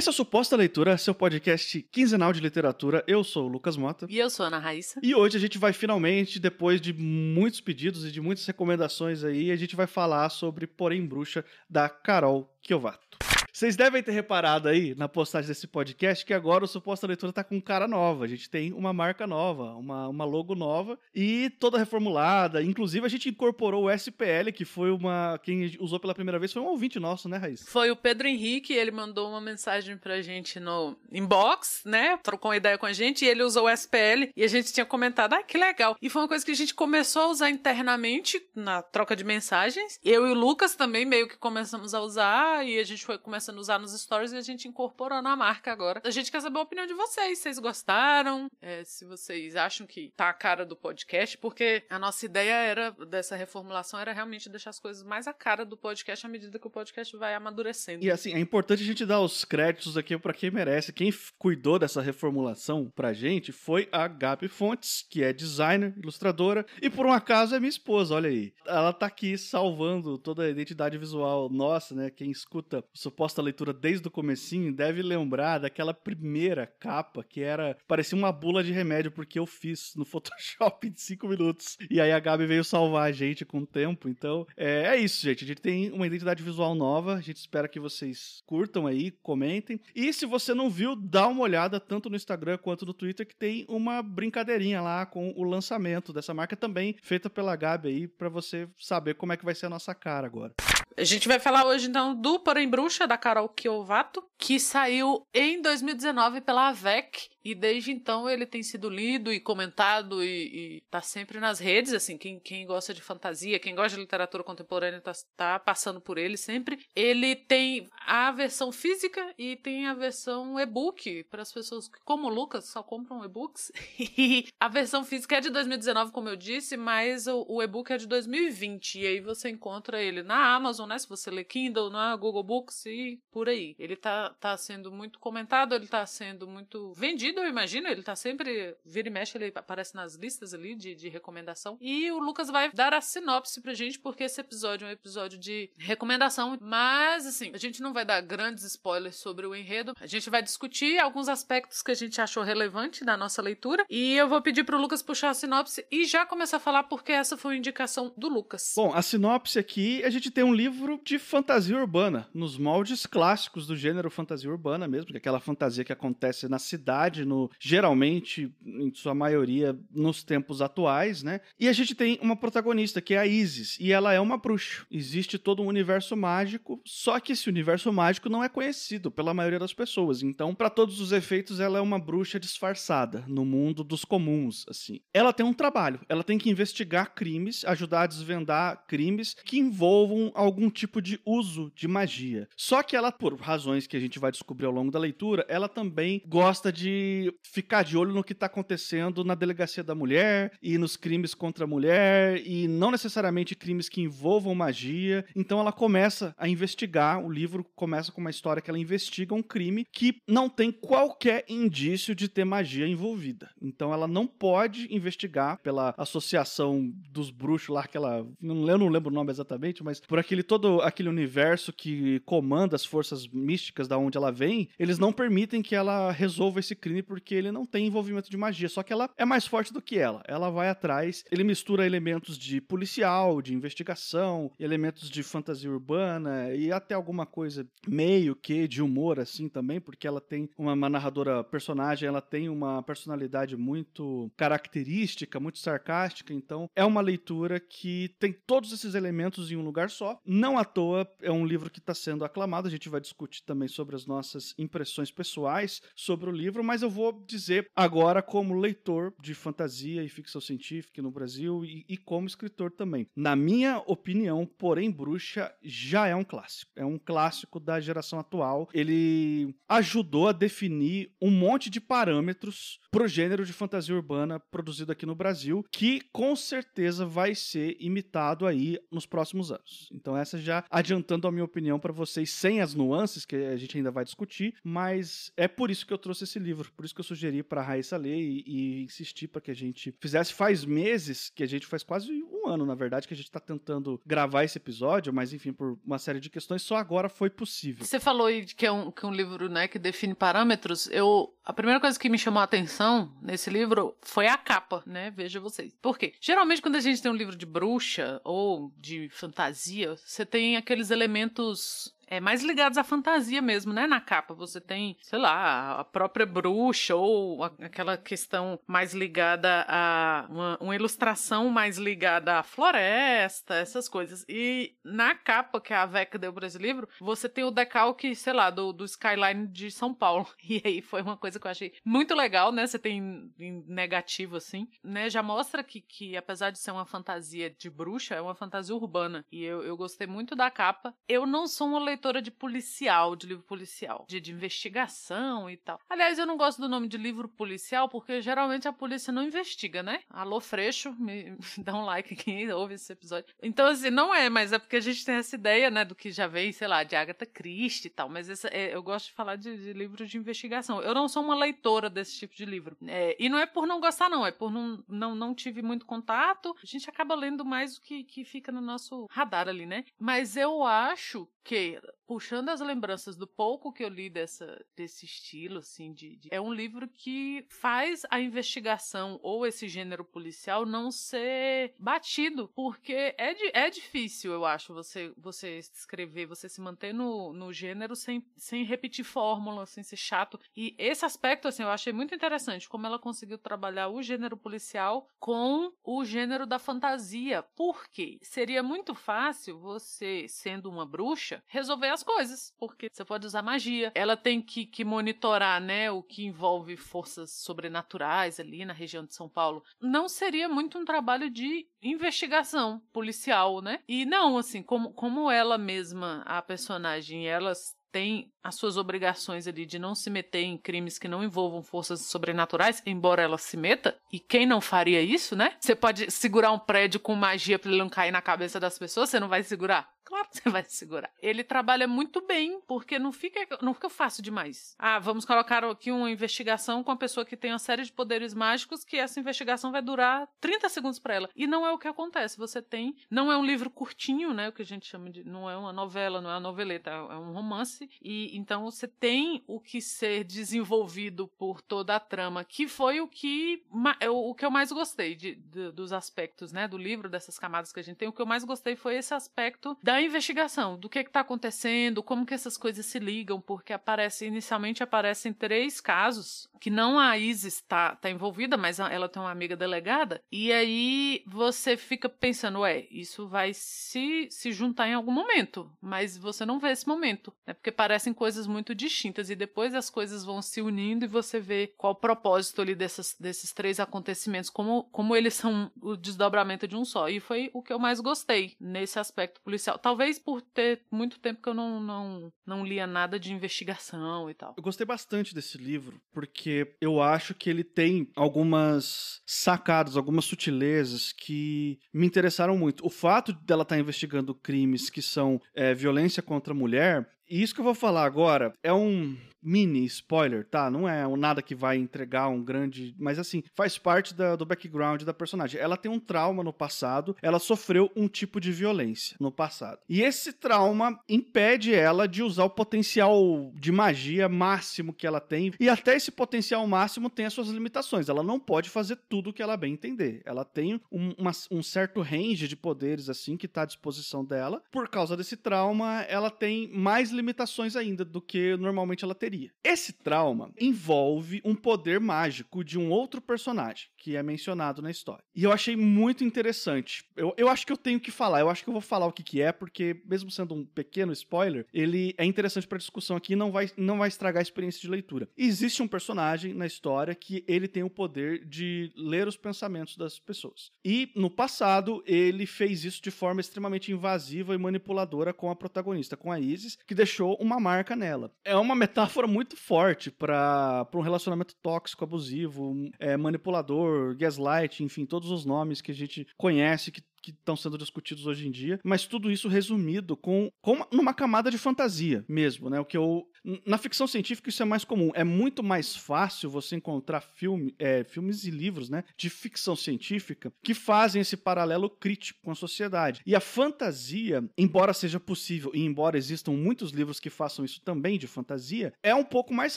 Esse é o Suposta Leitura, seu podcast quinzenal de literatura. Eu sou o Lucas Mota. E eu sou a Ana Raíssa. E hoje a gente vai finalmente, depois de muitos pedidos e de muitas recomendações aí, a gente vai falar sobre Porém Bruxa, da Carol Kiovato. Vocês devem ter reparado aí na postagem desse podcast que agora o Suposta Leitura tá com cara nova. A gente tem uma marca nova, uma, uma logo nova e toda reformulada. Inclusive, a gente incorporou o SPL, que foi uma. Quem usou pela primeira vez foi um ouvinte nosso, né, Raíssa? Foi o Pedro Henrique, ele mandou uma mensagem pra gente no inbox, né? Trocou uma ideia com a gente e ele usou o SPL e a gente tinha comentado, ah, que legal. E foi uma coisa que a gente começou a usar internamente na troca de mensagens. Eu e o Lucas também meio que começamos a usar e a gente foi começando começando a usar nos stories e a gente incorporou na marca agora. A gente quer saber a opinião de vocês. Vocês gostaram? É, se vocês acham que tá a cara do podcast, porque a nossa ideia era dessa reformulação era realmente deixar as coisas mais a cara do podcast à medida que o podcast vai amadurecendo. E assim, é importante a gente dar os créditos aqui para quem merece. Quem cuidou dessa reformulação pra gente foi a Gabi Fontes, que é designer, ilustradora, e por um acaso é minha esposa, olha aí. Ela tá aqui salvando toda a identidade visual nossa, né? Quem escuta nossa leitura desde o comecinho deve lembrar daquela primeira capa que era parecia uma bula de remédio porque eu fiz no Photoshop de 5 minutos. E aí a Gabi veio salvar a gente com o tempo. Então, é, é isso, gente. A gente tem uma identidade visual nova. A gente espera que vocês curtam aí, comentem. E se você não viu, dá uma olhada tanto no Instagram quanto no Twitter que tem uma brincadeirinha lá com o lançamento dessa marca também feita pela Gabi aí para você saber como é que vai ser a nossa cara agora. A gente vai falar hoje então do Porém Bruxa da Carol Kiovato, que saiu em 2019 pela AVEC e desde então ele tem sido lido e comentado e, e tá sempre nas redes, assim, quem, quem gosta de fantasia, quem gosta de literatura contemporânea tá, tá passando por ele sempre. Ele tem a versão física e tem a versão e-book para as pessoas que, como o Lucas, só compram e-books. a versão física é de 2019, como eu disse, mas o, o e-book é de 2020 e aí você encontra ele na Amazon, né, se você lê Kindle, na Google Books e por aí. Ele tá, tá sendo muito comentado, ele tá sendo muito vendido eu imagino. Ele tá sempre. Vira e mexe, ele aparece nas listas ali de, de recomendação. E o Lucas vai dar a sinopse pra gente, porque esse episódio é um episódio de recomendação. Mas, assim, a gente não vai dar grandes spoilers sobre o enredo. A gente vai discutir alguns aspectos que a gente achou relevante na nossa leitura. E eu vou pedir pro Lucas puxar a sinopse e já começar a falar, porque essa foi a indicação do Lucas. Bom, a sinopse aqui, a gente tem um livro de fantasia urbana, nos moldes clássicos do gênero fantasia urbana mesmo, que é aquela fantasia que acontece na cidade no geralmente, em sua maioria, nos tempos atuais, né? E a gente tem uma protagonista que é a Isis, e ela é uma bruxa. Existe todo um universo mágico, só que esse universo mágico não é conhecido pela maioria das pessoas. Então, para todos os efeitos, ela é uma bruxa disfarçada no mundo dos comuns, assim. Ela tem um trabalho, ela tem que investigar crimes, ajudar a desvendar crimes que envolvam algum tipo de uso de magia. Só que ela, por razões que a gente vai descobrir ao longo da leitura, ela também gosta de ficar de olho no que está acontecendo na delegacia da mulher e nos crimes contra a mulher e não necessariamente crimes que envolvam magia. Então ela começa a investigar. O livro começa com uma história que ela investiga um crime que não tem qualquer indício de ter magia envolvida. Então ela não pode investigar pela associação dos bruxos lá que ela, eu não lembro o nome exatamente, mas por aquele todo aquele universo que comanda as forças místicas da onde ela vem, eles não permitem que ela resolva esse crime porque ele não tem envolvimento de magia, só que ela é mais forte do que ela. Ela vai atrás, ele mistura elementos de policial, de investigação, elementos de fantasia urbana e até alguma coisa meio que de humor assim também, porque ela tem uma, uma narradora personagem, ela tem uma personalidade muito característica, muito sarcástica, então é uma leitura que tem todos esses elementos em um lugar só. Não à toa é um livro que está sendo aclamado, a gente vai discutir também sobre as nossas impressões pessoais sobre o livro, mas eu eu vou dizer agora como leitor de fantasia e ficção científica no Brasil e, e como escritor também. Na minha opinião, porém, Bruxa já é um clássico. É um clássico da geração atual. Ele ajudou a definir um monte de parâmetros pro gênero de fantasia urbana produzido aqui no Brasil, que com certeza vai ser imitado aí nos próximos anos. Então essa já adiantando a minha opinião para vocês sem as nuances que a gente ainda vai discutir, mas é por isso que eu trouxe esse livro Por isso que eu sugeri pra Raíssa ler e, e insistir para que a gente fizesse. Faz meses que a gente faz quase um ano, na verdade, que a gente tá tentando gravar esse episódio, mas enfim, por uma série de questões, só agora foi possível. Você falou aí que é um, que um livro né, que define parâmetros. Eu, a primeira coisa que me chamou a atenção nesse livro foi a capa, né? Veja vocês. Por quê? Geralmente, quando a gente tem um livro de bruxa ou de fantasia, você tem aqueles elementos é, mais ligados à fantasia mesmo, né? Na capa você tem, sei lá, a própria bruxa ou aquela questão mais ligada a uma, uma, ilustração mais ligada à floresta, essas coisas. E na capa que a Veca deu para esse livro, você tem o decalque, sei lá, do, do skyline de São Paulo. E aí foi uma coisa que eu achei muito legal, né? Você tem em negativo assim, né? Já mostra que, que apesar de ser uma fantasia de bruxa, é uma fantasia urbana. E eu, eu gostei muito da capa. Eu não sou uma leitora leitora de policial, de livro policial, de, de investigação e tal. Aliás, eu não gosto do nome de livro policial porque geralmente a polícia não investiga, né? Alô, Freixo, me, me dá um like quem ouve esse episódio. Então, assim, não é, mas é porque a gente tem essa ideia, né, do que já vem, sei lá, de Agatha Christie e tal. Mas essa, é, eu gosto de falar de, de livros de investigação. Eu não sou uma leitora desse tipo de livro. É, e não é por não gostar, não, é por não, não, não tive muito contato. A gente acaba lendo mais o que, que fica no nosso radar ali, né? Mas eu acho que puxando as lembranças do pouco que eu li dessa, desse estilo, assim, de, de, é um livro que faz a investigação ou esse gênero policial não ser batido, porque é, é difícil, eu acho, você, você escrever, você se manter no, no gênero sem, sem repetir fórmula, sem ser chato. E esse aspecto, assim, eu achei muito interessante, como ela conseguiu trabalhar o gênero policial com o gênero da fantasia. Porque seria muito fácil você, sendo uma bruxa, resolver as coisas, porque você pode usar magia. Ela tem que, que monitorar, né, o que envolve forças sobrenaturais ali na região de São Paulo. Não seria muito um trabalho de investigação policial, né? E não, assim, como, como ela mesma, a personagem, elas tem as suas obrigações ali de não se meter em crimes que não envolvam forças sobrenaturais, embora ela se meta. E quem não faria isso, né? Você pode segurar um prédio com magia para ele não cair na cabeça das pessoas, você não vai segurar? Claro que você vai segurar. Ele trabalha muito bem, porque não fica, não fica fácil demais. Ah, vamos colocar aqui uma investigação com a pessoa que tem uma série de poderes mágicos, que essa investigação vai durar 30 segundos para ela. E não é o que acontece. Você tem. Não é um livro curtinho, né? O que a gente chama de. Não é uma novela, não é uma noveleta, é um romance. E então você tem o que ser desenvolvido por toda a trama, que foi o que, o que eu mais gostei de, de, dos aspectos, né? Do livro, dessas camadas que a gente tem. O que eu mais gostei foi esse aspecto da investigação do que está acontecendo, como que essas coisas se ligam, porque aparece inicialmente aparecem três casos que não a Isis está tá envolvida, mas ela tem uma amiga delegada, e aí você fica pensando, ué, isso vai se, se juntar em algum momento, mas você não vê esse momento, né? Porque parecem coisas muito distintas, e depois as coisas vão se unindo e você vê qual o propósito ali dessas, desses três acontecimentos, como, como eles são o desdobramento de um só. E foi o que eu mais gostei nesse aspecto policial. Talvez por ter muito tempo que eu não, não, não lia nada de investigação e tal. Eu gostei bastante desse livro, porque eu acho que ele tem algumas sacadas, algumas sutilezas que me interessaram muito. O fato dela estar tá investigando crimes que são é, violência contra a mulher, e isso que eu vou falar agora é um mini spoiler, tá? Não é nada que vai entregar um grande. Mas assim, faz parte da, do background da personagem. Ela tem um trauma no passado, ela sofreu um tipo de violência no passado. E esse trauma impede ela de usar o potencial de magia máximo que ela tem. E até esse potencial máximo tem as suas limitações. Ela não pode fazer tudo o que ela bem entender. Ela tem um, uma, um certo range de poderes, assim, que tá à disposição dela. Por causa desse trauma, ela tem mais limitações ainda do que normalmente ela teria Esse trauma envolve um poder mágico de um outro personagem que é mencionado na história. E eu achei muito interessante. Eu, eu acho que eu tenho que falar, eu acho que eu vou falar o que, que é, porque, mesmo sendo um pequeno spoiler, ele é interessante para discussão aqui e não vai, não vai estragar a experiência de leitura. Existe um personagem na história que ele tem o poder de ler os pensamentos das pessoas. E no passado, ele fez isso de forma extremamente invasiva e manipuladora com a protagonista, com a Isis, que deixou uma marca nela. É uma metáfora muito forte para um relacionamento tóxico, abusivo, é, manipulador, gaslight, enfim, todos os nomes que a gente conhece que que estão sendo discutidos hoje em dia, mas tudo isso resumido com, com numa camada de fantasia mesmo, né? O que eu Na ficção científica isso é mais comum. É muito mais fácil você encontrar filme, é, filmes e livros né, de ficção científica que fazem esse paralelo crítico com a sociedade. E a fantasia, embora seja possível e embora existam muitos livros que façam isso também de fantasia, é um pouco mais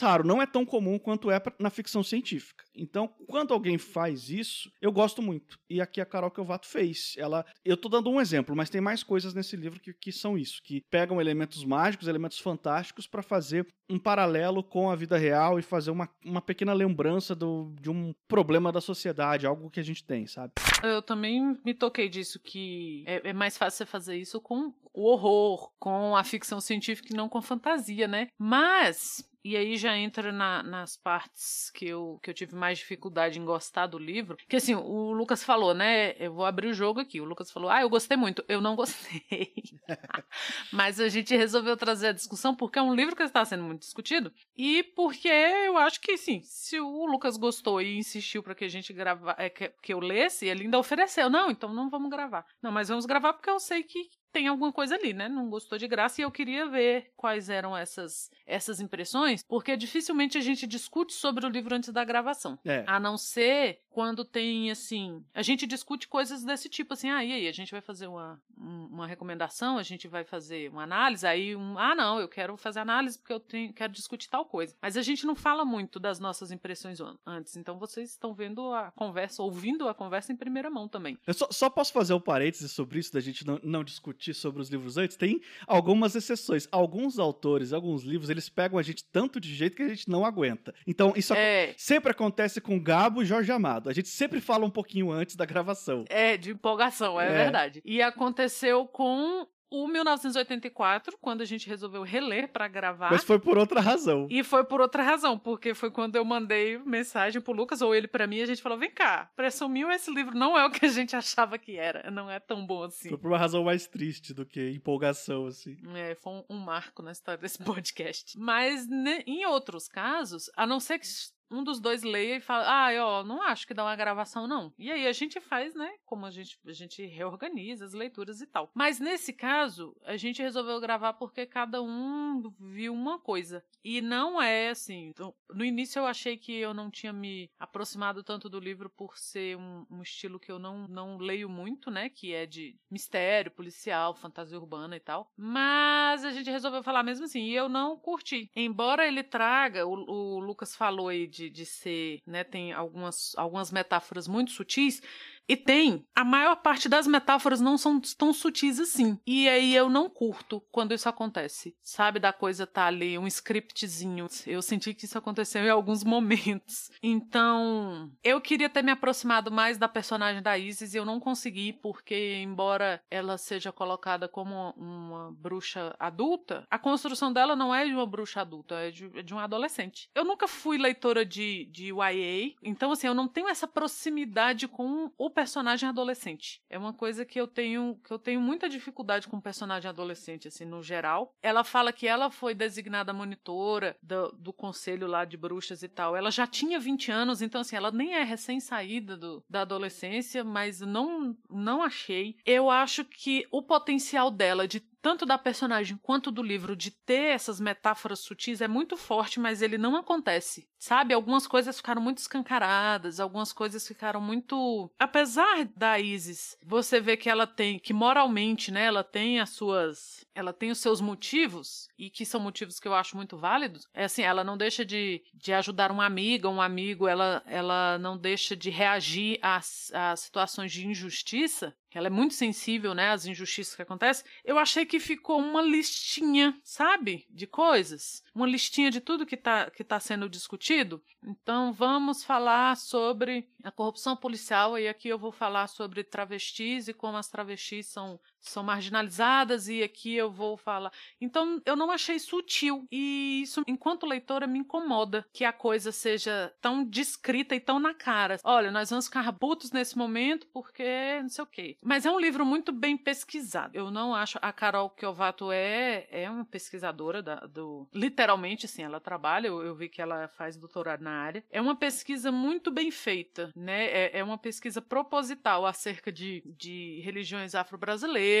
raro. Não é tão comum quanto é na ficção científica. Então, quando alguém faz isso, eu gosto muito. E aqui a Carol Kelvato fez. Ela, eu tô dando um exemplo, mas tem mais coisas nesse livro que, que são isso, que pegam elementos mágicos, elementos fantásticos para fazer um paralelo com a vida real e fazer uma, uma pequena lembrança do, de um problema da sociedade, algo que a gente tem, sabe? Eu também me toquei disso, que é, é mais fácil você fazer isso com o horror, com a ficção científica e não com fantasia, né? Mas e aí já entra na, nas partes que eu, que eu tive mais dificuldade em gostar do livro. Que assim, o Lucas falou, né? Eu vou abrir o jogo aqui. O Lucas falou, ah, eu gostei muito. Eu não gostei. Mas a gente resolveu trazer a discussão porque é um livro que está sendo muito discutido. E porque eu acho que, sim, se o Lucas gostou e insistiu para que a gente gravar, é, que, que eu lesse, ele ainda ofereceu. Não, então não vamos gravar. Não, mas vamos gravar porque eu sei que tem alguma coisa ali, né? Não gostou de graça e eu queria ver quais eram essas, essas impressões, porque dificilmente a gente discute sobre o livro antes da gravação. É. A não ser quando tem, assim. A gente discute coisas desse tipo, assim, ah, e aí? A gente vai fazer uma, uma recomendação, a gente vai fazer uma análise, aí um. Ah, não, eu quero fazer análise porque eu tenho, quero discutir tal coisa. Mas a gente não fala muito das nossas impressões antes. Então vocês estão vendo a conversa, ouvindo a conversa em primeira mão também. Eu só, só posso fazer um parênteses sobre isso, da gente não, não discutir sobre os livros antes? Tem algumas exceções. Alguns autores, alguns livros, eles pegam a gente tanto de jeito que a gente não aguenta. Então, isso é. sempre acontece com Gabo e Jorge Amado. A gente sempre fala um pouquinho antes da gravação. É, de empolgação, é, é. verdade. E aconteceu com o 1984, quando a gente resolveu reler para gravar. Mas foi por outra razão. E foi por outra razão, porque foi quando eu mandei mensagem pro Lucas, ou ele para mim, e a gente falou: vem cá, presumiu esse livro não é o que a gente achava que era, não é tão bom assim. Foi por uma razão mais triste do que empolgação, assim. É, foi um, um marco na história desse podcast. Mas né, em outros casos, a não ser que um dos dois leia e fala, ah, ó, não acho que dá uma gravação, não. E aí a gente faz, né? Como a gente, a gente reorganiza as leituras e tal. Mas nesse caso, a gente resolveu gravar porque cada um viu uma coisa. E não é assim. Então, no início eu achei que eu não tinha me aproximado tanto do livro por ser um, um estilo que eu não, não leio muito, né? Que é de mistério, policial, fantasia urbana e tal. Mas a gente resolveu falar mesmo assim. E eu não curti. Embora ele traga, o, o Lucas falou aí de, de ser, né, tem algumas, algumas metáforas muito sutis, e tem, a maior parte das metáforas não são tão sutis assim. E aí eu não curto quando isso acontece. Sabe, da coisa tá ali, um scriptzinho. Eu senti que isso aconteceu em alguns momentos. Então, eu queria ter me aproximado mais da personagem da Isis e eu não consegui, porque, embora ela seja colocada como uma bruxa adulta, a construção dela não é de uma bruxa adulta, é de, é de um adolescente. Eu nunca fui leitora de, de YA, então, assim, eu não tenho essa proximidade com o personagem adolescente. É uma coisa que eu tenho que eu tenho muita dificuldade com personagem adolescente, assim, no geral. Ela fala que ela foi designada monitora do, do conselho lá de bruxas e tal. Ela já tinha 20 anos, então assim, ela nem é recém-saída da adolescência, mas não não achei. Eu acho que o potencial dela de tanto da personagem quanto do livro, de ter essas metáforas sutis é muito forte, mas ele não acontece. Sabe? Algumas coisas ficaram muito escancaradas, algumas coisas ficaram muito. Apesar da Isis, você vê que ela tem, que moralmente, né, ela tem as suas. Ela tem os seus motivos, e que são motivos que eu acho muito válidos. É assim, ela não deixa de, de ajudar uma amiga, um amigo, ela, ela não deixa de reagir às, às situações de injustiça ela é muito sensível, né, às injustiças que acontecem, eu achei que ficou uma listinha, sabe, de coisas, uma listinha de tudo que está que tá sendo discutido. Então vamos falar sobre a corrupção policial e aqui eu vou falar sobre travestis e como as travestis são são marginalizadas e aqui eu vou falar. Então eu não achei sutil e isso, enquanto leitora, me incomoda que a coisa seja tão descrita e tão na cara. Olha, nós vamos ficar putos nesse momento porque não sei o quê. Mas é um livro muito bem pesquisado. Eu não acho a Carol Kiovato é é uma pesquisadora da, do literalmente assim, ela trabalha, eu, eu vi que ela faz doutorado na área. É uma pesquisa muito bem feita, né? É, é uma pesquisa proposital acerca de, de religiões afro-brasileiras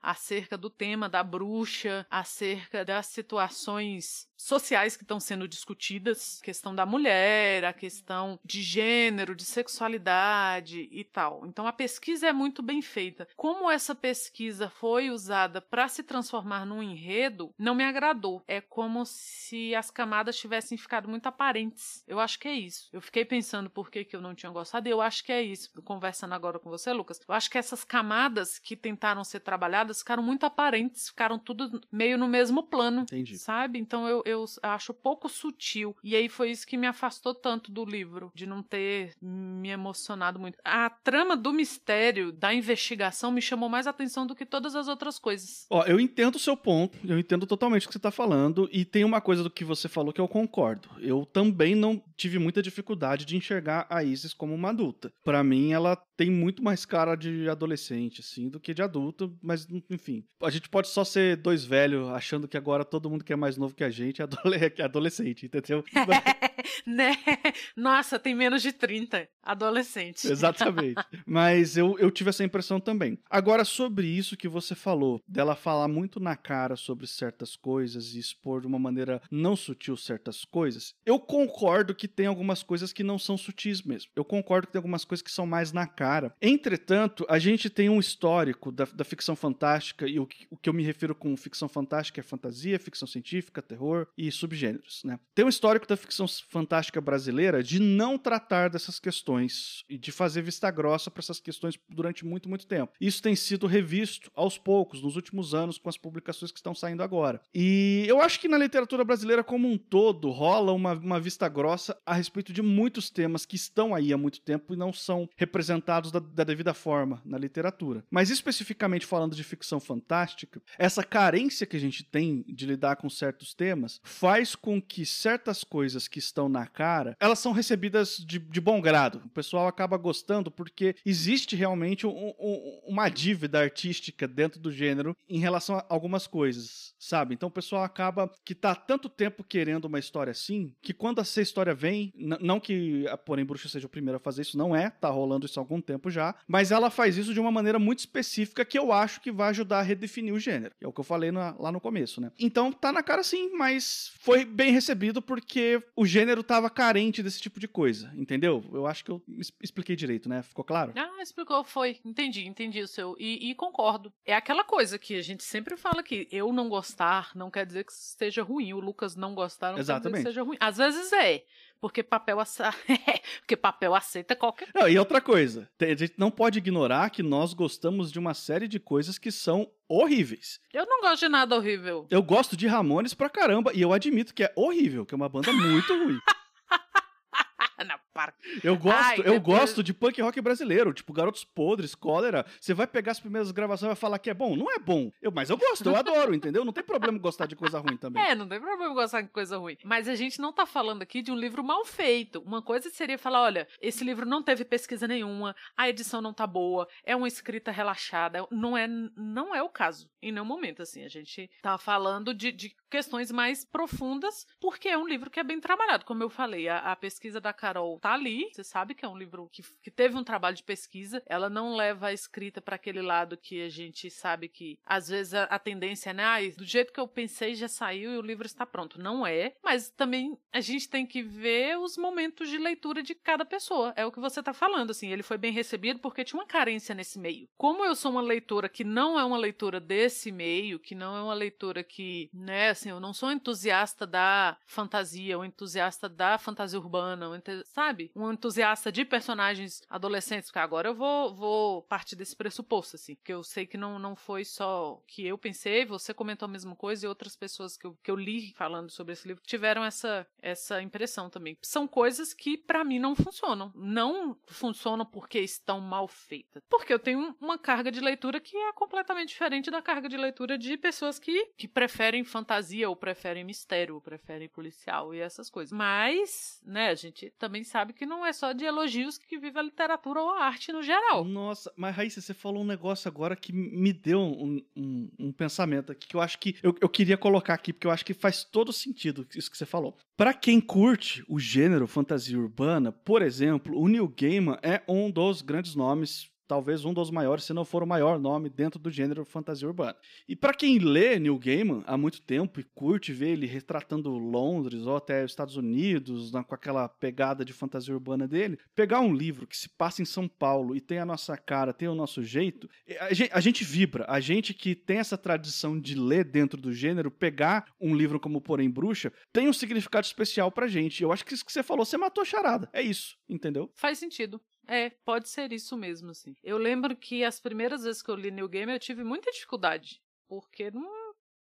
acerca do tema da bruxa, acerca das situações sociais que estão sendo discutidas, questão da mulher, a questão de gênero, de sexualidade e tal. Então a pesquisa é muito bem feita. Como essa pesquisa foi usada para se transformar num enredo, não me agradou. É como se as camadas tivessem ficado muito aparentes. Eu acho que é isso. Eu fiquei pensando por que, que eu não tinha gostado e eu acho que é isso. Conversando agora com você, Lucas, eu acho que essas camadas que tentaram ser trabalhadas ficaram muito aparentes, ficaram tudo meio no mesmo plano. Entendi. Sabe? Então eu, eu acho pouco sutil. E aí foi isso que me afastou tanto do livro, de não ter me emocionado muito. A trama do mistério, da investigação, me chamou mais atenção do que todas as outras coisas. Ó, eu entendo o seu ponto, eu entendo totalmente o que você tá falando, e tem uma coisa do que você falou que eu concordo. Eu também não tive muita dificuldade de enxergar a Isis como uma adulta. Para mim, ela tem muito mais cara de adolescente, assim, do que de adulto, mas enfim. A gente pode só ser dois velhos achando que agora todo mundo que é mais novo que a gente é adolescente, entendeu? né? Nossa, tem menos de 30 adolescentes. Exatamente. Mas eu, eu tive essa impressão também. Agora, sobre isso que você falou, dela falar muito na cara sobre certas coisas e expor de uma maneira não sutil certas coisas, eu concordo que tem algumas coisas que não são sutis mesmo. Eu concordo que tem algumas coisas que são mais na cara. Entretanto, a gente tem um histórico da, da ficção fantástica, e o, o que eu me refiro com ficção fantástica é fantasia, ficção científica, terror e subgêneros, né? Tem um histórico da ficção fantástica brasileira de não tratar dessas questões e de fazer vista grossa para essas questões durante muito, muito tempo. Isso tem sido revisto aos poucos, nos últimos anos, com as publicações que estão saindo agora. E eu acho que na literatura brasileira como um todo rola uma, uma vista grossa a respeito de muitos temas que estão aí há muito tempo e não são representados da, da devida forma na literatura. Mas especificamente falando de ficção fantástica, essa carência que a gente tem de lidar com certos temas faz com que certas coisas que estão na cara, elas são recebidas de, de bom grado. O pessoal acaba gostando porque existe realmente um, um, uma dívida artística dentro do gênero em relação a algumas coisas, sabe? Então o pessoal acaba que tá tanto tempo querendo uma história assim, que quando essa história vem, não que Porém Bruxa seja o primeiro a fazer isso, não é, tá rolando isso há algum tempo já, mas ela faz isso de uma maneira muito específica que eu acho que vai ajudar a redefinir o gênero. É o que eu falei na, lá no começo, né? Então tá na cara sim, mas foi bem recebido porque o gênero tava carente desse tipo de coisa, entendeu? Eu acho que eu expliquei direito, né? Ficou claro? Ah, explicou, foi. Entendi, entendi o seu. E, e concordo. É aquela coisa que a gente sempre fala que eu não gostar não quer dizer que esteja ruim. O Lucas não gostar não Exatamente. quer dizer que seja ruim. Às vezes é. Porque papel, ace... porque papel aceita qualquer Não, e outra coisa, a gente não pode ignorar que nós gostamos de uma série de coisas que são horríveis. Eu não gosto de nada horrível. Eu gosto de Ramones pra caramba e eu admito que é horrível, que é uma banda muito ruim. não, Eu gosto, Ai, eu depois... gosto de punk rock brasileiro, tipo Garotos Podres, Cólera. Você vai pegar as primeiras gravações e vai falar que é bom. Não é bom. Eu, mas eu gosto, eu adoro, entendeu? Não tem problema gostar de coisa ruim também. É, não tem problema gostar de coisa ruim. Mas a gente não tá falando aqui de um livro mal feito. Uma coisa seria falar: olha, esse livro não teve pesquisa nenhuma, a edição não tá boa, é uma escrita relaxada. Não é, não é o caso, em nenhum momento, assim. A gente tá falando de, de questões mais profundas, porque é um livro que é bem trabalhado. Como eu falei, a, a pesquisa da Carol tá ali. Você sabe que é um livro que, que teve um trabalho de pesquisa. Ela não leva a escrita para aquele lado que a gente sabe que às vezes a, a tendência é, né? Ah, do jeito que eu pensei já saiu e o livro está pronto. Não é, mas também a gente tem que ver os momentos de leitura de cada pessoa. É o que você tá falando, assim. Ele foi bem recebido porque tinha uma carência nesse meio. Como eu sou uma leitora que não é uma leitura desse meio, que não é uma leitura que, né, assim, eu não sou entusiasta da fantasia, ou entusiasta da fantasia urbana, sabe? Sabe? Um entusiasta de personagens adolescentes, porque agora eu vou, vou partir desse pressuposto, assim, que eu sei que não, não foi só que eu pensei, você comentou a mesma coisa e outras pessoas que eu, que eu li falando sobre esse livro tiveram essa, essa impressão também. São coisas que para mim não funcionam. Não funcionam porque estão mal feitas. Porque eu tenho uma carga de leitura que é completamente diferente da carga de leitura de pessoas que, que preferem fantasia ou preferem mistério ou preferem policial e essas coisas. Mas, né, a gente também sabe sabe que não é só de elogios que vive a literatura ou a arte no geral. Nossa, mas Raíssa, você falou um negócio agora que me deu um, um, um pensamento aqui que eu acho que eu, eu queria colocar aqui, porque eu acho que faz todo sentido isso que você falou. Para quem curte o gênero fantasia urbana, por exemplo, o Neil Gaiman é um dos grandes nomes talvez um dos maiores, se não for o maior nome dentro do gênero fantasia urbana. E para quem lê Neil Gaiman há muito tempo e curte ver ele retratando Londres ou até os Estados Unidos, com aquela pegada de fantasia urbana dele, pegar um livro que se passa em São Paulo e tem a nossa cara, tem o nosso jeito, a gente, a gente vibra. A gente que tem essa tradição de ler dentro do gênero, pegar um livro como Porém Bruxa, tem um significado especial pra gente. Eu acho que isso que você falou, você matou a charada. É isso, entendeu? Faz sentido. É, pode ser isso mesmo, assim. Eu lembro que as primeiras vezes que eu li New Game eu tive muita dificuldade, porque não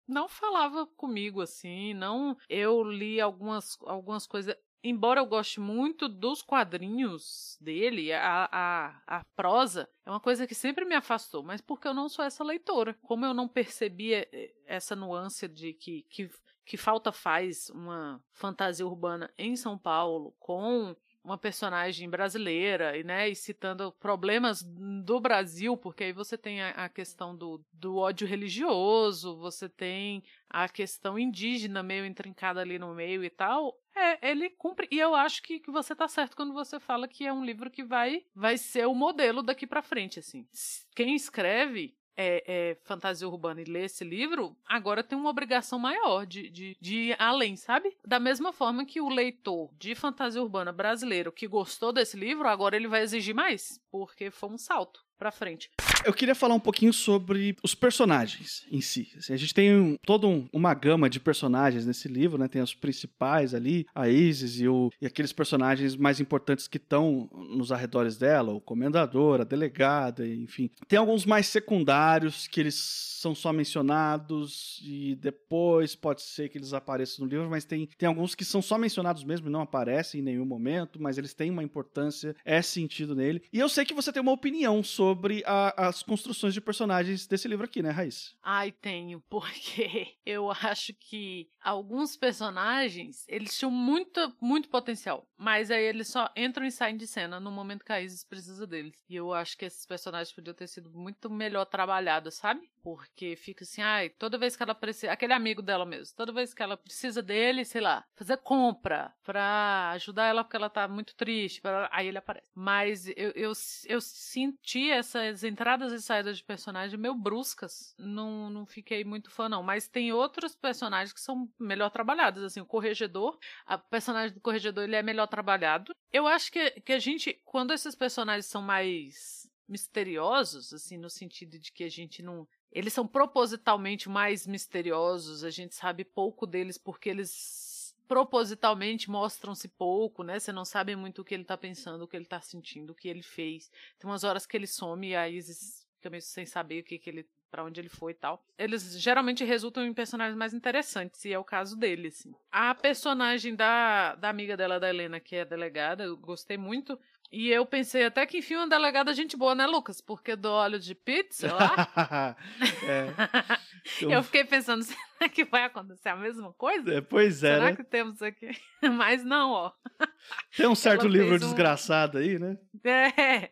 não falava comigo assim, não. Eu li algumas algumas coisas embora eu goste muito dos quadrinhos dele, a, a, a prosa é uma coisa que sempre me afastou, mas porque eu não sou essa leitora. Como eu não percebia eh, essa nuance de que, que, que falta faz uma fantasia urbana em São Paulo com uma personagem brasileira e, né, e citando problemas do Brasil, porque aí você tem a, a, questão do, do ódio religioso, você tem a questão indígena meio intrincada ali no meio e tal. É, ele cumpre. E eu acho que, que você tá certo quando você fala que é um livro que vai, vai ser o modelo daqui para frente, assim. Quem escreve é, é, fantasia urbana e lê esse livro, agora tem uma obrigação maior de, de, de ir além, sabe? Da mesma forma que o leitor de fantasia urbana brasileiro que gostou desse livro, agora ele vai exigir mais, porque foi um salto pra frente. Eu queria falar um pouquinho sobre os personagens em si. Assim, a gente tem um, toda um, uma gama de personagens nesse livro, né? Tem os principais ali, a Isis e, o, e aqueles personagens mais importantes que estão nos arredores dela, o comendador, a delegada, enfim. Tem alguns mais secundários que eles são só mencionados e depois pode ser que eles apareçam no livro, mas tem, tem alguns que são só mencionados mesmo e não aparecem em nenhum momento, mas eles têm uma importância, é sentido nele. E eu sei que você tem uma opinião sobre a, as construções de personagens desse livro aqui, né, Raiz? Ai, tenho, porque eu acho que alguns personagens, eles tinham muito, muito potencial, mas aí eles só entram e saem de cena no momento que a Isis precisa deles. E eu acho que esses personagens podiam ter sido muito melhor trabalhados, sabe? Porque fica assim, ai, toda vez que ela precisa. Aquele amigo dela mesmo, toda vez que ela precisa dele, sei lá, fazer compra pra ajudar ela porque ela tá muito triste, pra... aí ele aparece. Mas eu, eu, eu senti essas entradas e saídas de personagem meio bruscas. Não, não fiquei muito fã, não. Mas tem outros personagens que são melhor trabalhados. Assim, o Corregedor, a personagem do Corregedor, ele é melhor trabalhado. Eu acho que, que a gente, quando esses personagens são mais misteriosos, assim, no sentido de que a gente não eles são propositalmente mais misteriosos, a gente sabe pouco deles porque eles propositalmente mostram-se pouco, né? Você não sabe muito o que ele tá pensando, o que ele tá sentindo, o que ele fez. Tem umas horas que ele some e a Isis fica meio sem saber o que, que ele para onde ele foi e tal. Eles geralmente resultam em personagens mais interessantes, e é o caso dele, assim. A personagem da, da amiga dela, da Helena, que é delegada, eu gostei muito. E eu pensei até que enfim uma delegada gente boa, né, Lucas? Porque do óleo de pizza lá. é. Eu... eu fiquei pensando, será que vai acontecer a mesma coisa? É, pois é. Será né? que temos aqui? Mas não, ó. Tem um certo ela livro um... desgraçado aí, né? É.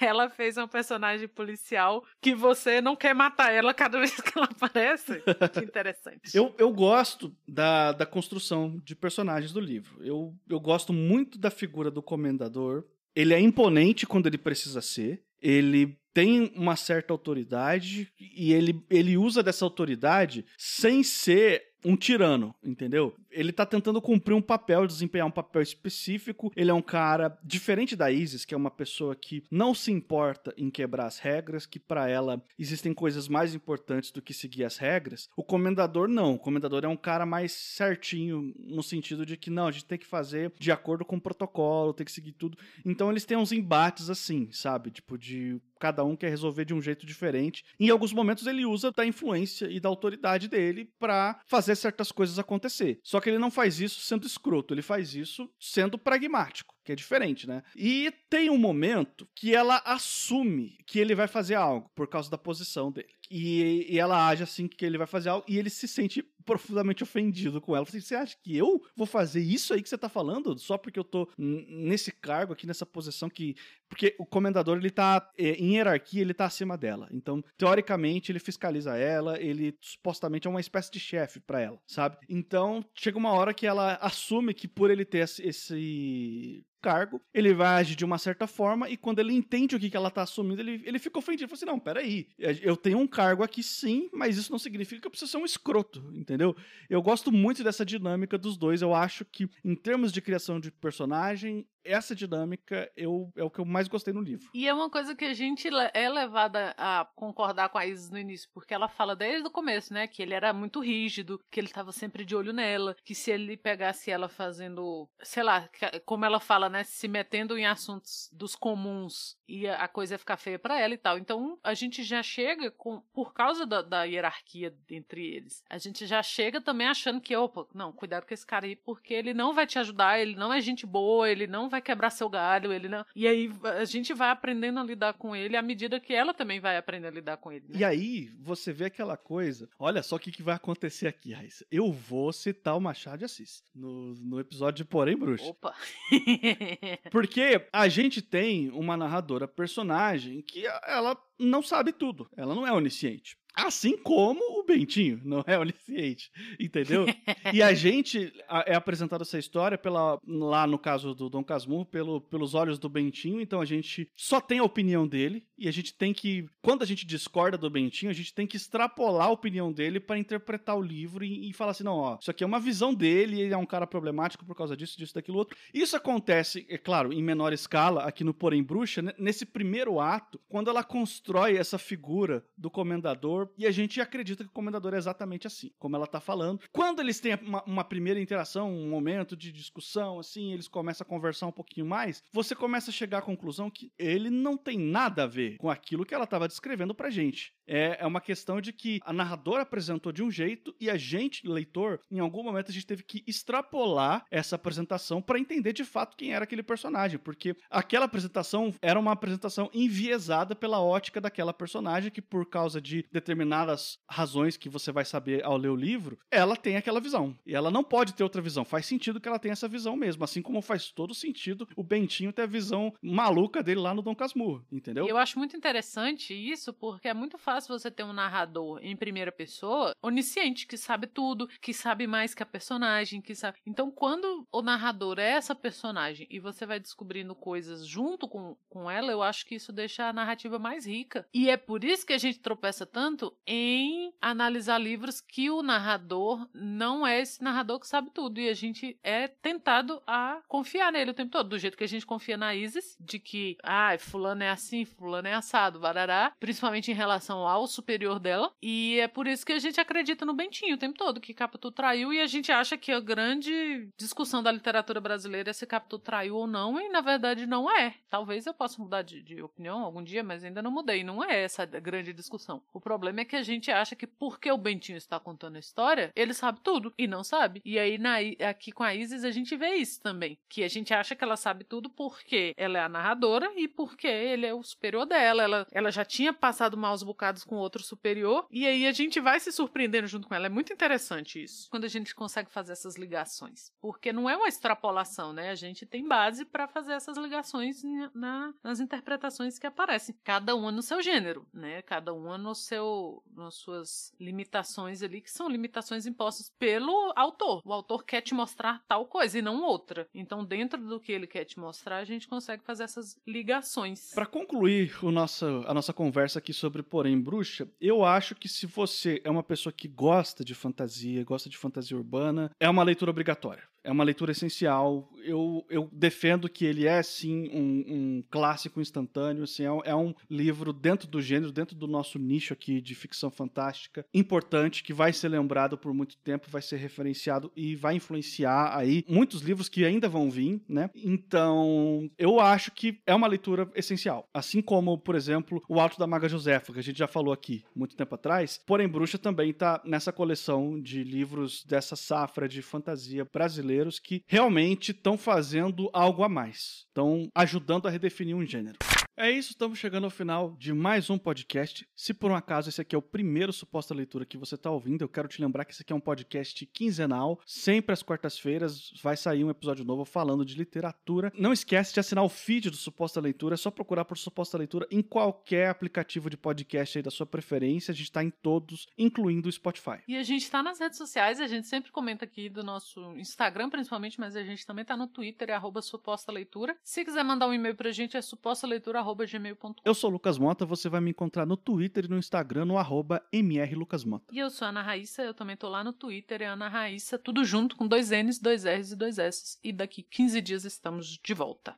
Ela fez uma personagem policial que você não quer matar ela cada vez que ela aparece. Que interessante. eu, eu gosto da, da construção de personagens do livro. Eu, eu gosto muito da figura do comendador ele é imponente quando ele precisa ser. Ele tem uma certa autoridade e ele, ele usa dessa autoridade sem ser um tirano, entendeu? Ele tá tentando cumprir um papel, desempenhar um papel específico. Ele é um cara diferente da Isis, que é uma pessoa que não se importa em quebrar as regras, que para ela existem coisas mais importantes do que seguir as regras. O comendador não. O comendador é um cara mais certinho no sentido de que não, a gente tem que fazer de acordo com o protocolo, tem que seguir tudo. Então eles têm uns embates assim, sabe? Tipo de cada um quer resolver de um jeito diferente. Em alguns momentos ele usa da influência e da autoridade dele para fazer certas coisas acontecer. Só que ele não faz isso sendo escroto, ele faz isso sendo pragmático que é diferente, né? E tem um momento que ela assume que ele vai fazer algo por causa da posição dele. E, e ela age assim que ele vai fazer algo e ele se sente profundamente ofendido com ela. Falei, você acha que eu vou fazer isso aí que você tá falando? Só porque eu tô nesse cargo aqui, nessa posição que. Porque o comendador, ele tá é, em hierarquia, ele tá acima dela. Então, teoricamente, ele fiscaliza ela, ele supostamente é uma espécie de chefe para ela, sabe? Então, chega uma hora que ela assume que por ele ter esse cargo, ele vai agir de uma certa forma e quando ele entende o que, que ela tá assumindo, ele, ele fica ofendido. Ele fala assim, não, peraí, eu tenho um cargo aqui sim, mas isso não significa que eu preciso ser um escroto, entendeu? Eu gosto muito dessa dinâmica dos dois, eu acho que em termos de criação de personagem, essa dinâmica eu, é o que eu mais gostei no livro. E é uma coisa que a gente é levada a concordar com a Isis no início, porque ela fala desde o começo, né, que ele era muito rígido, que ele estava sempre de olho nela, que se ele pegasse ela fazendo, sei lá, como ela fala, né, se metendo em assuntos dos comuns, ia, a coisa ia ficar feia para ela e tal. Então a gente já chega com, por causa da, da hierarquia entre eles, a gente já chega também achando que, opa, não, cuidado com esse cara aí, porque ele não vai te ajudar, ele não é gente boa, ele não vai quebrar seu galho, ele não. E aí a gente vai aprendendo a lidar com ele à medida que ela também vai aprender a lidar com ele. Né? E aí você vê aquela coisa. Olha só o que, que vai acontecer aqui, Raíssa. Eu vou citar o Machado de Assis no, no episódio de Porém Bruxa. Opa! Porque a gente tem uma narradora personagem que ela não sabe tudo. Ela não é onisciente. Assim como o Bentinho não é onisciente, entendeu? e a gente é apresentado essa história pela lá no caso do Dom Casmurro pelo, pelos olhos do Bentinho, então a gente só tem a opinião dele e a gente tem que quando a gente discorda do Bentinho, a gente tem que extrapolar a opinião dele para interpretar o livro e, e, falar assim, não, ó, isso aqui é uma visão dele, ele é um cara problemático por causa disso, disso, daquilo outro. Isso acontece, é claro, em menor escala aqui no Porém Bruxa, nesse primeiro ato, quando ela constrói essa figura do comendador e a gente acredita que o Comendador é exatamente assim, como ela tá falando. Quando eles têm uma, uma, primeira interação, um momento de discussão, assim, eles começam a conversar um pouquinho mais, você começa a chegar à conclusão que ele não tem nada a ver com aquilo que ela estava descrevendo pra gente. É, é uma questão de que a narradora apresentou de um jeito e a gente, leitor, em algum momento a gente teve que extrapolar essa apresentação para entender de fato quem era aquele personagem, porque aquela apresentação era uma apresentação enviesada pela ótica daquela personagem que por causa de determinadas razões que você vai saber ao ler o livro, ela tem aquela visão. E ela não pode ter outra visão. Faz sentido que ela tenha essa visão mesmo, assim como faz todo sentido o Bentinho ter a visão maluca dele lá no Dom Casmurro, entendeu? Eu acho muito interessante isso, porque é muito fácil fácil você ter um narrador em primeira pessoa onisciente, que sabe tudo, que sabe mais que a personagem, que sabe. Então, quando o narrador é essa personagem e você vai descobrindo coisas junto com, com ela, eu acho que isso deixa a narrativa mais rica. E é por isso que a gente tropeça tanto em analisar livros que o narrador não é esse narrador que sabe tudo. E a gente é tentado a confiar nele o tempo todo. Do jeito que a gente confia na Isis, de que, ah, fulano é assim, fulano é assado, barará. Principalmente em relação ao superior dela. E é por isso que a gente acredita no Bentinho o tempo todo, que Capitu traiu, e a gente acha que a grande discussão da literatura brasileira é se Capitu traiu ou não, e na verdade não é. Talvez eu possa mudar de, de opinião algum dia, mas ainda não mudei. Não é essa a grande discussão. O problema é que a gente acha que porque o Bentinho está contando a história, ele sabe tudo, e não sabe. E aí na, aqui com a Isis a gente vê isso também, que a gente acha que ela sabe tudo porque ela é a narradora e porque ele é o superior dela. Ela, ela já tinha passado maus bocados com outro superior, e aí a gente vai se surpreendendo junto com ela. É muito interessante isso, quando a gente consegue fazer essas ligações. Porque não é uma extrapolação, né? A gente tem base para fazer essas ligações na, nas interpretações que aparecem. Cada uma no seu gênero, né? Cada uma no seu, nas suas limitações ali, que são limitações impostas pelo autor. O autor quer te mostrar tal coisa e não outra. Então, dentro do que ele quer te mostrar, a gente consegue fazer essas ligações. Para concluir o nosso, a nossa conversa aqui sobre Porém bruxa, eu acho que se você é uma pessoa que gosta de fantasia, gosta de fantasia urbana, é uma leitura obrigatória é uma leitura essencial. Eu, eu defendo que ele é, sim, um, um clássico instantâneo. Assim, é, é, um livro dentro do gênero, dentro do nosso nicho aqui de ficção fantástica, importante, que vai ser lembrado por muito tempo, vai ser referenciado e vai influenciar aí muitos livros que ainda vão vir, né? Então, eu acho que é uma leitura essencial. Assim como, por exemplo, O Alto da Maga Josefa, que a gente já falou aqui muito tempo atrás. Porém, Bruxa também está nessa coleção de livros dessa safra de fantasia brasileira brasileiros que realmente estão fazendo algo a mais, estão ajudando a redefinir um gênero. É isso, estamos chegando ao final de mais um podcast. Se por um acaso esse aqui é o primeiro suposta leitura que você está ouvindo, eu quero te lembrar que esse aqui é um podcast quinzenal, sempre às quartas-feiras vai sair um episódio novo falando de literatura. Não esquece de assinar o feed do Suposta Leitura, é só procurar por Suposta Leitura em qualquer aplicativo de podcast aí da sua preferência, a gente está em todos, incluindo o Spotify. E a gente está nas redes sociais, a gente sempre comenta aqui do nosso Instagram principalmente, mas a gente também está no Twitter, é suposta leitura. Se quiser mandar um e-mail pra gente, é supostaleitura.gmail.com eu sou o Lucas Mota, você vai me encontrar no Twitter e no Instagram no arroba mrlucasmota. E eu sou a Ana Raíssa, eu também tô lá no Twitter, é Ana Raíssa, tudo junto com dois N's, dois R's e dois S's. E daqui 15 dias estamos de volta.